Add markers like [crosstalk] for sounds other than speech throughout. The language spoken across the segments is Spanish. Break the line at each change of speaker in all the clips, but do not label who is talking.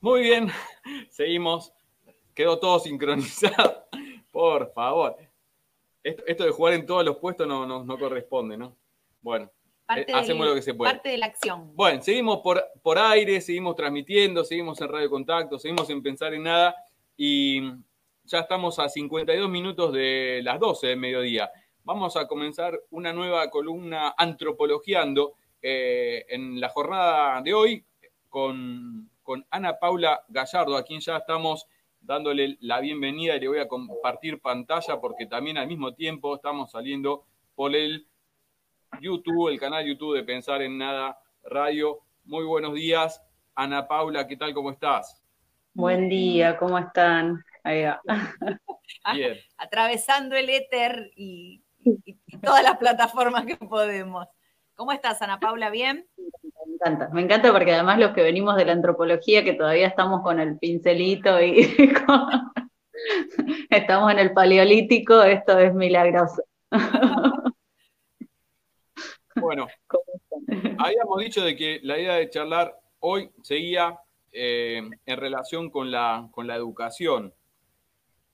Muy bien, [laughs] seguimos. Quedó todo sincronizado. [laughs] Por favor. Esto, de jugar en todos los puestos no, no, corresponde, ¿no? Bueno, eh, hacemos lo que se puede.
Parte de la acción.
Bueno, seguimos por, por aire, seguimos transmitiendo, seguimos en Radio Contacto, seguimos en Pensar en Nada y ya estamos a 52 minutos de las 12 del mediodía. Vamos a comenzar una nueva columna antropologiando eh, en la jornada de hoy con, con Ana Paula Gallardo, a quien ya estamos dándole la bienvenida y le voy a compartir pantalla porque también al mismo tiempo estamos saliendo por el YouTube, el canal YouTube de Pensar en Nada Radio. Muy buenos días, Ana Paula, ¿qué tal? ¿Cómo estás?
Buen día, ¿cómo están? Ahí [laughs]
Bien. Atravesando el éter y todas las plataformas que podemos. ¿Cómo estás, Ana Paula? ¿Bien?
Me encanta, me encanta porque además los que venimos de la antropología, que todavía estamos con el pincelito y [laughs] estamos en el paleolítico, esto es milagroso.
Bueno, habíamos dicho de que la idea de charlar hoy seguía eh, en relación con la, con la educación.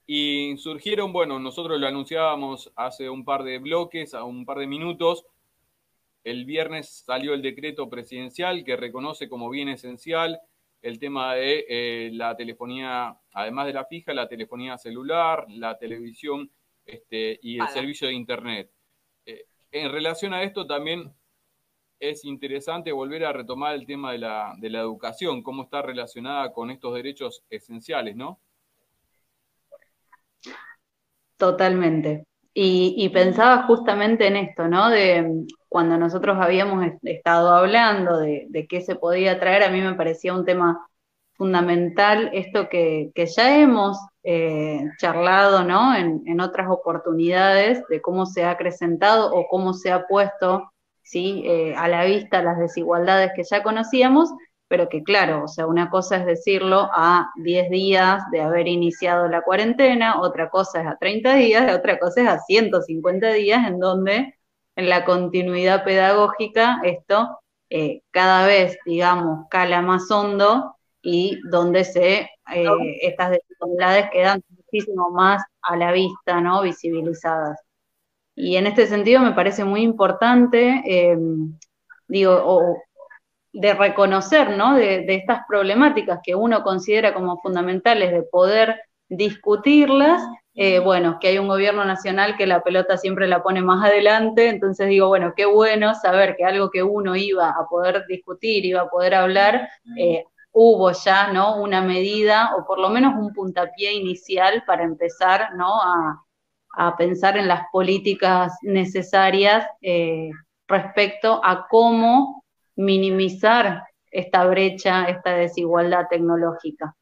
Y surgieron, bueno, nosotros lo anunciábamos hace un par de bloques, a un par de minutos, el viernes salió el decreto presidencial que reconoce como bien esencial el tema de eh, la telefonía, además de la fija, la telefonía celular, la televisión este, y el servicio de Internet. Eh, en relación a esto también es interesante volver a retomar el tema de la, de la educación, cómo está relacionada con estos derechos esenciales, ¿no?
Totalmente. Y, pensaba justamente en esto, ¿no? De cuando nosotros habíamos estado hablando de, qué se podía traer, a mí me parecía un tema fundamental esto que, ya hemos eh, charlado, ¿no? En, otras oportunidades de cómo se ha acrecentado o cómo se ha puesto, ¿sí? Eh, a la vista las desigualdades que ya conocíamos, pero que claro, o sea, una cosa es decirlo a 10 días de haber iniciado la cuarentena, otra cosa es a 30 días, otra cosa es a 150 días, en donde en la continuidad pedagógica esto eh, cada vez, digamos, cala más hondo y donde se, eh, estas desigualdades quedan muchísimo más a la vista, ¿no? Visibilizadas. Y en este sentido me parece muy importante, eh, digo, o, de reconocer, ¿no? De, estas problemáticas que uno considera como fundamentales de poder discutirlas, eh, bueno, que hay un gobierno nacional que la pelota siempre la pone más adelante, entonces digo, bueno, qué bueno saber que algo que uno iba a poder discutir, iba a poder hablar, eh, hubo ya, ¿no? Una medida o por lo menos un puntapié inicial para empezar, ¿no? A, pensar en las políticas necesarias eh, respecto a cómo minimizar esta brecha, esta desigualdad tecnológica.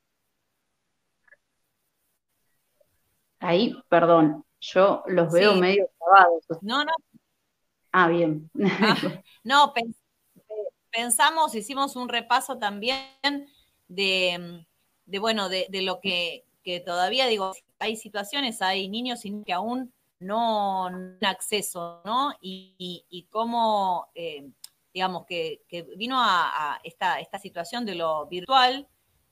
Ahí, perdón, yo los veo medio grabados.
No, no.
Ah, bien. Ah, [laughs]
no, pensamos, hicimos un repaso también de, bueno, de, lo que, todavía, digo, hay situaciones, hay niños que aún no tienen acceso, ¿no? Y, cómo eh, digamos, que, vino a, esta, esta, situación de lo virtual.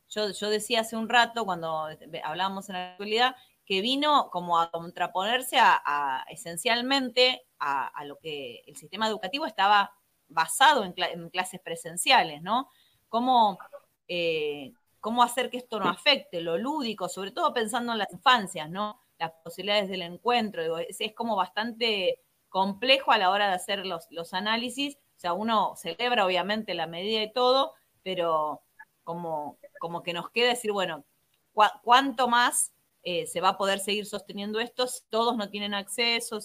Yo, yo, decía hace un rato, cuando hablábamos en la actualidad, que vino como a contraponerse a, esencialmente a, lo que el sistema educativo estaba basado en, clases presenciales, ¿no? Cómo, eh, cómo hacer que esto no afecte, lo lúdico, sobre todo pensando en las infancias, ¿no? Las posibilidades del encuentro, es, como bastante complejo a la hora de hacer los, los análisis, sea, uno celebra obviamente la medida y todo, pero como, como que nos queda decir, bueno, ¿cuánto más eh, se va a poder seguir sosteniendo esto si todos no tienen acceso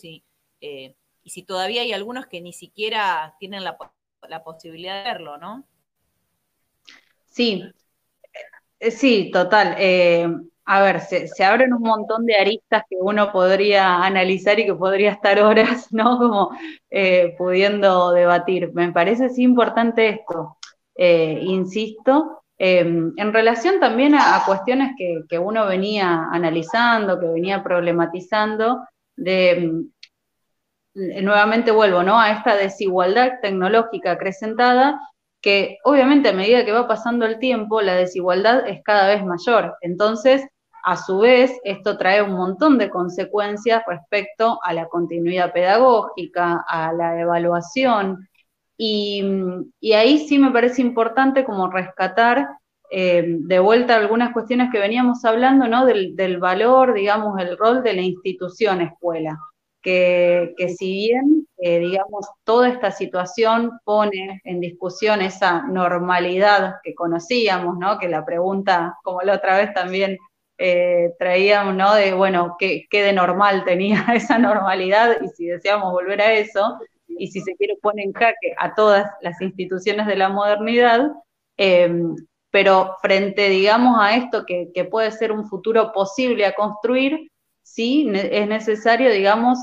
eh, y si todavía hay algunos que ni siquiera tienen la, posibilidad de verlo, ¿no?
Sí, eh, sí, total a ver, se, abren un montón de aristas que uno podría analizar y que podría estar horas, [laughs] ¿no? Como eh, pudiendo debatir. Me parece importante esto, eh, insisto, em, en relación también a, cuestiones que, uno venía analizando, que venía problematizando, de, em, nuevamente vuelvo, ¿no? A esta desigualdad tecnológica acrecentada que obviamente a medida que va pasando el tiempo, la desigualdad es cada vez mayor. Entonces, a su vez, esto trae un montón de consecuencias respecto a la continuidad pedagógica, a la evaluación, y, ahí sí me parece importante como rescatar eh, de vuelta algunas cuestiones que veníamos hablando, ¿no? Del, valor, digamos, el rol de la institución escuela, que, si bien, eh, digamos, toda esta situación pone en discusión esa normalidad que conocíamos, ¿no? Que la pregunta, como la otra vez también eh, ¿no? De, bueno, ¿qué, ¿qué, de normal tenía [laughs] esa normalidad y si deseamos volver a eso, y si se quiere pone en jaque a todas las instituciones de la modernidad, eh, pero frente, digamos, a esto que, puede ser un futuro posible a construir, sí es necesario, digamos,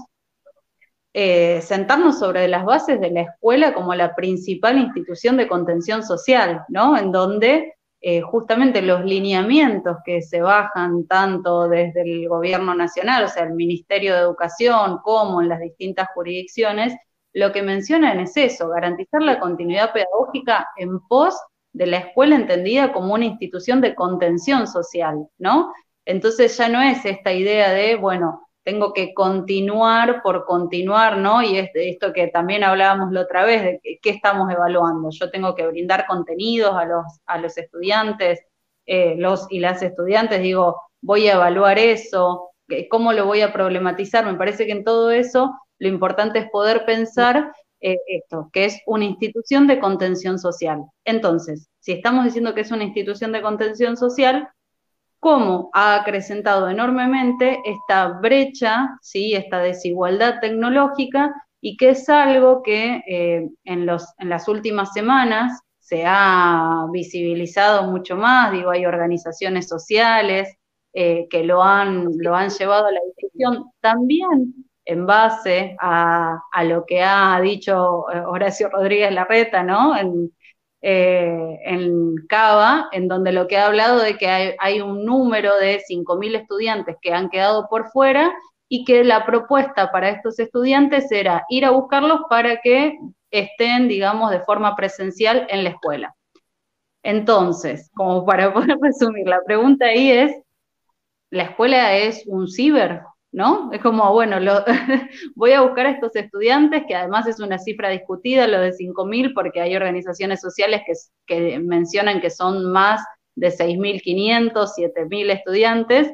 eh, sentarnos sobre las bases de la escuela como la principal institución de contención social, ¿no? En donde eh, justamente los lineamientos que se bajan tanto desde el gobierno nacional, o sea, el Ministerio de Educación, como en las distintas jurisdicciones, lo que mencionan es eso, garantizar la continuidad pedagógica en pos de la escuela entendida como una institución de contención social, ¿no? Entonces ya no es esta idea de, bueno, tengo que continuar por continuar, ¿no? Y esto que también hablábamos la otra vez, de qué estamos evaluando. Yo tengo que brindar contenidos a los, a los estudiantes, eh, los y las estudiantes, digo, voy a evaluar eso, cómo lo voy a problematizar. Me parece que en todo eso lo importante es poder pensar eh, esto, que es una institución de contención social. Entonces, si estamos diciendo que es una institución de contención social, cómo ha acrecentado enormemente esta brecha, ¿sí? esta desigualdad tecnológica, y que es algo que eh, en, los, en las últimas semanas se ha visibilizado mucho más, digo, hay organizaciones sociales eh, que lo han, lo han llevado a la discusión también en base a, lo que ha dicho eh, Horacio Rodríguez Larreta, ¿no? Eh, en Cava, en donde lo que ha hablado de que hay, un número de 5.000 estudiantes que han quedado por fuera y que la propuesta para estos estudiantes era ir a buscarlos para que estén, digamos, de forma presencial en la escuela. Entonces, como para [laughs] poder resumir, la pregunta ahí es, ¿la escuela es un ciber? ¿No? Es como, bueno, lo, [laughs] voy a buscar a estos estudiantes, que además es una cifra discutida, lo de 5.000, porque hay organizaciones sociales que, que mencionan que son más de 6.500, 7.000 estudiantes.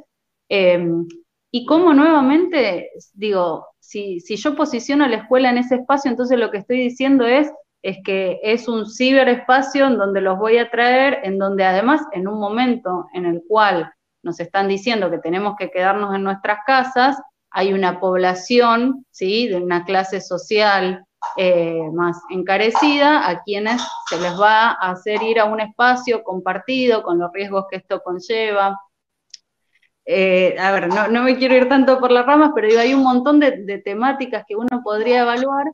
Em, y cómo nuevamente, digo, si, si yo posiciono a la escuela en ese espacio, entonces lo que estoy diciendo es, es que es un ciberespacio en donde los voy a traer, en donde además en un momento en el cual nos están diciendo que tenemos que quedarnos en nuestras casas, hay una población, ¿sí? De una clase social eh, más encarecida, a quienes se les va a hacer ir a un espacio compartido con los riesgos que esto conlleva. Eh, a ver, no, me quiero ir tanto por las ramas, pero hay un montón de, de temáticas que uno podría evaluar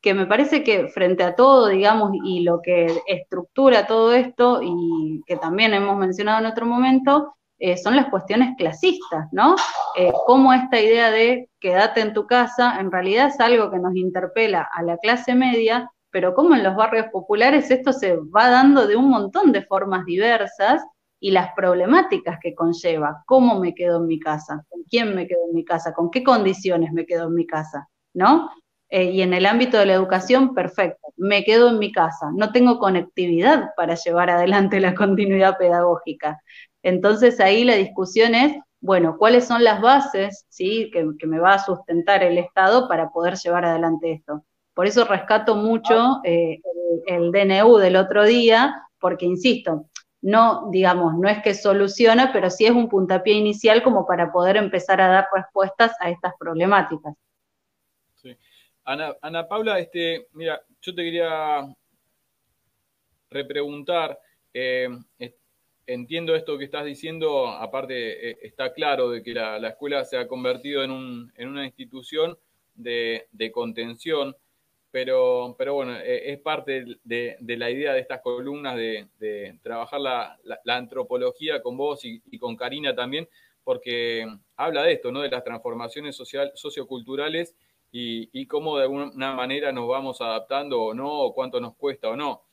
que me parece que frente a todo, digamos, y lo que estructura todo esto, y que también hemos mencionado en otro momento, eh, son las cuestiones clasistas, ¿no? Eh, cómo esta idea de quédate en tu casa en realidad es algo que nos interpela a la clase media, pero cómo en los barrios populares esto se va dando de un montón de formas diversas y las problemáticas que conlleva, cómo me quedo en mi casa, con quién me quedo en mi casa, con qué condiciones me quedo en mi casa, ¿no? Eh, y en el ámbito de la educación, perfecto, me quedo en mi casa, no tengo conectividad para llevar adelante la continuidad pedagógica. Entonces ahí la discusión es, bueno, ¿cuáles son las bases ¿sí? que, me va a sustentar el Estado para poder llevar adelante esto? Por eso rescato mucho eh, el, DNU del otro día, porque insisto, no, digamos, no es que soluciona, pero sí es un puntapié inicial como para poder empezar a dar respuestas a estas problemáticas.
Ana, Paula, este, mira, yo te quería repreguntar, eh, entiendo esto que estás diciendo, aparte eh, está claro de que la, escuela se ha convertido en, una institución de, contención, pero, pero bueno, eh, es parte de, la idea de estas columnas de, trabajar la, antropología con vos y, con Karina también, porque habla de esto, ¿no? De las transformaciones social, socioculturales y cómo de alguna manera nos vamos adaptando o no, o cuánto nos cuesta o no.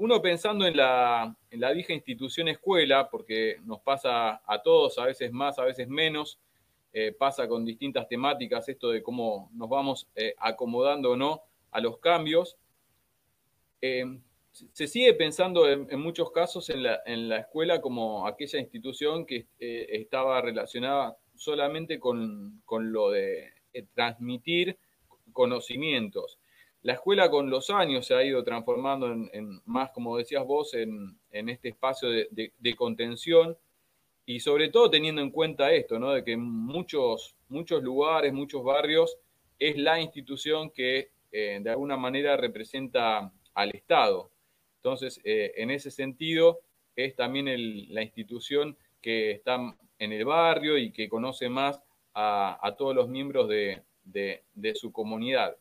Uno pensando en la, en institución escuela, porque nos pasa a todos, a veces más, a veces menos, eh, pasa con distintas temáticas esto de cómo nos vamos eh, acomodando o no a los cambios. Eh, se sigue pensando en, muchos casos en la, en la, escuela como aquella institución que estaba relacionada solamente con lo de transmitir conocimientos la escuela con los años se ha ido transformando en, más, como decías vos, en, este espacio de, contención y sobre todo teniendo en cuenta esto, ¿no? de que muchos, muchos lugares, muchos barrios, es la institución que eh, de alguna manera representa al Estado. Entonces, eh, en ese sentido, es también la institución que está en el barrio y que conoce más a, todos los miembros de su comunidad.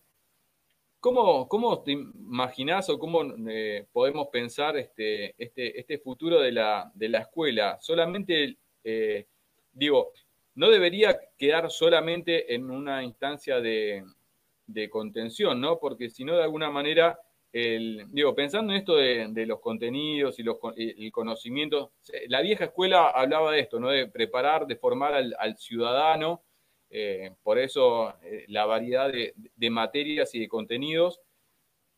¿Cómo, ¿Cómo, te imaginas o cómo eh, podemos pensar este, este, este, futuro de la, de la escuela? Solamente, eh, digo, no debería quedar solamente en una instancia de, contención, ¿no? Porque si no, de alguna manera, el, digo, pensando en esto de, los contenidos y los, el conocimiento, la vieja escuela hablaba de esto, ¿no? De preparar, de formar al ciudadano eh, por eso eh, la variedad de, materias y de contenidos,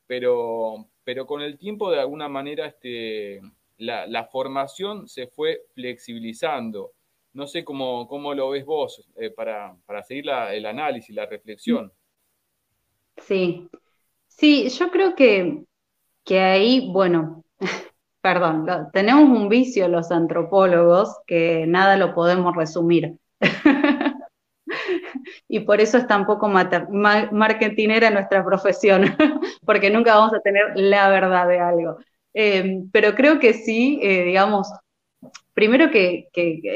pero, pero con el tiempo de alguna manera este, la, formación se fue flexibilizando. No sé cómo, cómo lo ves vos eh, para, seguir el análisis, la reflexión.
Sí, sí, yo creo que, que ahí, bueno, [laughs] perdón, tenemos un vicio los antropólogos que nada lo podemos resumir. Y por eso es tan poco marketinera nuestra profesión, [laughs] porque nunca vamos a tener la verdad de algo. Em, pero creo que sí, eh, digamos, primero que,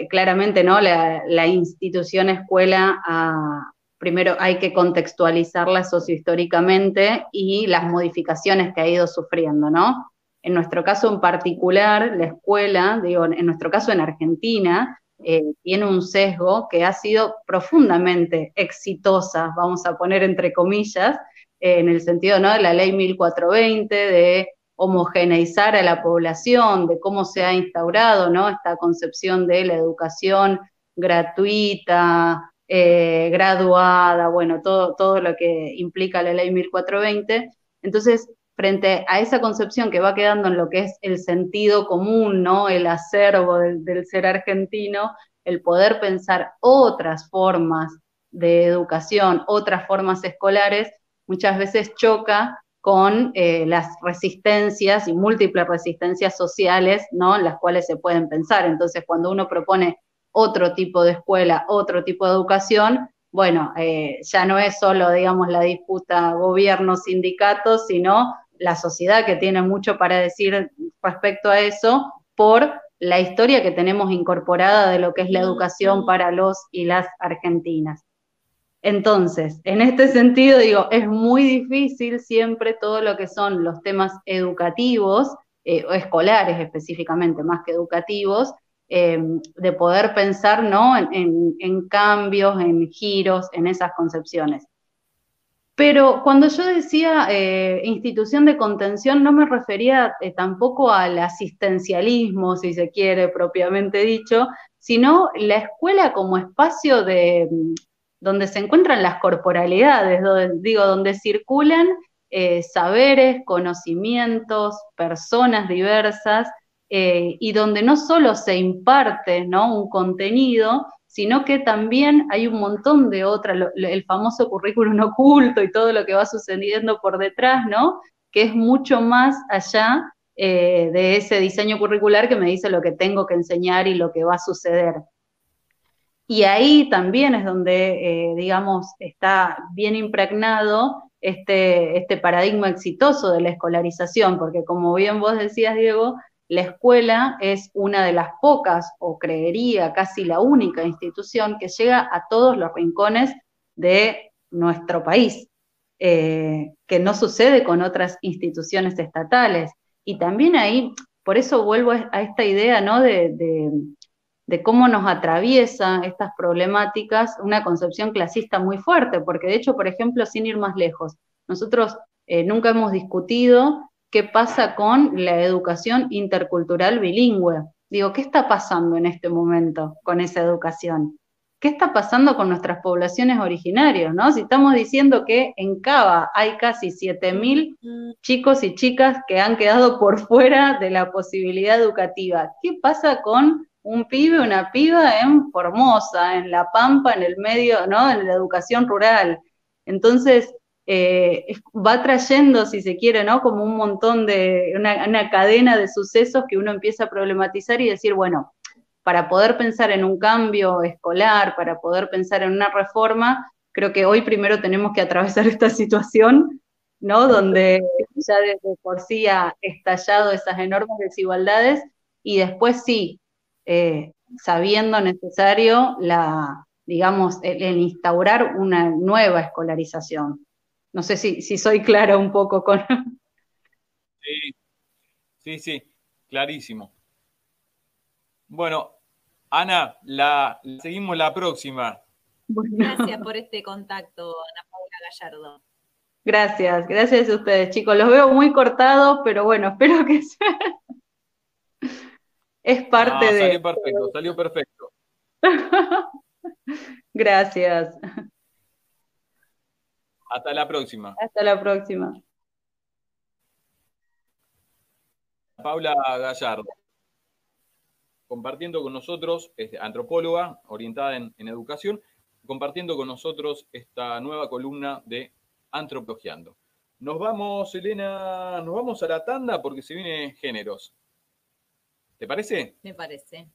claramente no la, institución escuela ah, primero hay que contextualizarla sociohistóricamente y las modificaciones que ha ido sufriendo, ¿no? En nuestro caso en particular, la escuela, digo, en nuestro caso en Argentina, eh, tiene un sesgo que ha sido profundamente exitosa, vamos a poner entre comillas, eh, en el sentido ¿no? de la ley 1420, de homogeneizar a la población, de cómo se ha instaurado ¿no? esta concepción de la educación gratuita, eh, graduada, bueno, todo, todo lo que implica la ley 1420. Entonces, frente a esa concepción que va quedando en lo que es el sentido común, ¿no? El acervo del, ser argentino, el poder pensar otras formas de educación, otras formas escolares, muchas veces choca con eh, las resistencias y múltiples resistencias sociales, ¿no? En las cuales se pueden pensar. Entonces, cuando uno propone otro tipo de escuela, otro tipo de educación, bueno, eh, ya no es solo, digamos, la disputa gobierno-sindicatos, sino la sociedad que tiene mucho para decir respecto a eso por la historia que tenemos incorporada de lo que es la educación para los y las argentinas. Entonces, en este sentido, digo, es muy difícil siempre todo lo que son los temas educativos, eh, o escolares específicamente, más que educativos, eh, de poder pensar ¿no? en cambios, en giros, en esas concepciones. Pero cuando yo decía eh, institución de contención, no me refería eh, tampoco al asistencialismo, si se quiere, propiamente dicho, sino la escuela como espacio de donde se encuentran las corporalidades, digo, donde circulan eh, saberes, conocimientos, personas diversas, y donde no solo se imparte ¿no? un contenido, sino que también hay un montón de otras, el famoso currículum oculto y todo lo que va sucediendo por detrás, ¿no? Que es mucho más allá eh, de ese diseño curricular que me dice lo que tengo que enseñar y lo que va a suceder. Y ahí también es donde, eh, digamos, está bien impregnado este, este paradigma exitoso de la escolarización, porque como bien vos decías, Diego, la escuela es una de las pocas, o creería casi la única institución que llega a todos los rincones de nuestro país, eh, que no sucede con otras instituciones estatales. Y también ahí, por eso vuelvo a esta idea ¿no? de, cómo nos atraviesa estas problemáticas una concepción clasista muy fuerte, porque de hecho, por ejemplo, sin ir más lejos, nosotros eh, nunca hemos discutido qué pasa con la educación intercultural bilingüe. Digo, ¿qué está pasando en este momento con esa educación? ¿Qué está pasando con nuestras poblaciones originarias? ¿no? Si estamos diciendo que en Cava hay casi 7.000 chicos y chicas que han quedado por fuera de la posibilidad educativa, ¿qué pasa con un pibe, una piba en Formosa, en La Pampa, en el medio, ¿no? En la educación rural. Entonces, eh, va trayendo, si se quiere, ¿no? Como un montón de, una, una, cadena de sucesos que uno empieza a problematizar y decir, bueno, para poder pensar en un cambio escolar, para poder pensar en una reforma, creo que hoy primero tenemos que atravesar [laughs] esta situación, ¿no? Donde ya desde por sí ha estallado esas enormes desigualdades y después sí, eh, sabiendo necesario la, digamos, el, instaurar una nueva escolarización. No sé si, si soy clara un poco con...
Sí, sí, sí, clarísimo. Bueno, Ana, la, seguimos la próxima.
Gracias por este contacto, Ana Paula Gallardo.
Gracias, gracias a ustedes, chicos. Los veo muy cortados, pero bueno, [laughs] espero que sea es parte de.
Salió perfecto, salió perfecto. [laughs]
Gracias.
Hasta la próxima.
Hasta la próxima.
Paula Gallardo, compartiendo con nosotros, es antropóloga orientada en, en educación, compartiendo con nosotros esta nueva columna de Antropologiando. Nos vamos, Elena, nos vamos a la tanda porque se vienen géneros. ¿Te parece?
Me parece.